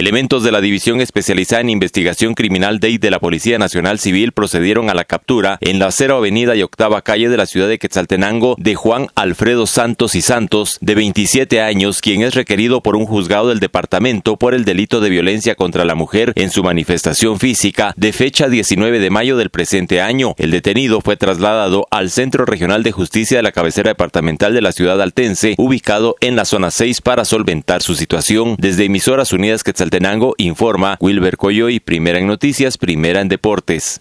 Elementos de la División Especializada en Investigación Criminal DEI de la Policía Nacional Civil procedieron a la captura en la Cero Avenida y Octava Calle de la ciudad de Quetzaltenango de Juan Alfredo Santos y Santos, de 27 años, quien es requerido por un juzgado del departamento por el delito de violencia contra la mujer en su manifestación física de fecha 19 de mayo del presente año. El detenido fue trasladado al Centro Regional de Justicia de la cabecera departamental de la ciudad altense, ubicado en la zona 6 para solventar su situación. Desde Emisoras Unidas Quetzaltenango informa Wilber Coyoy, primera en noticias, primera en deportes.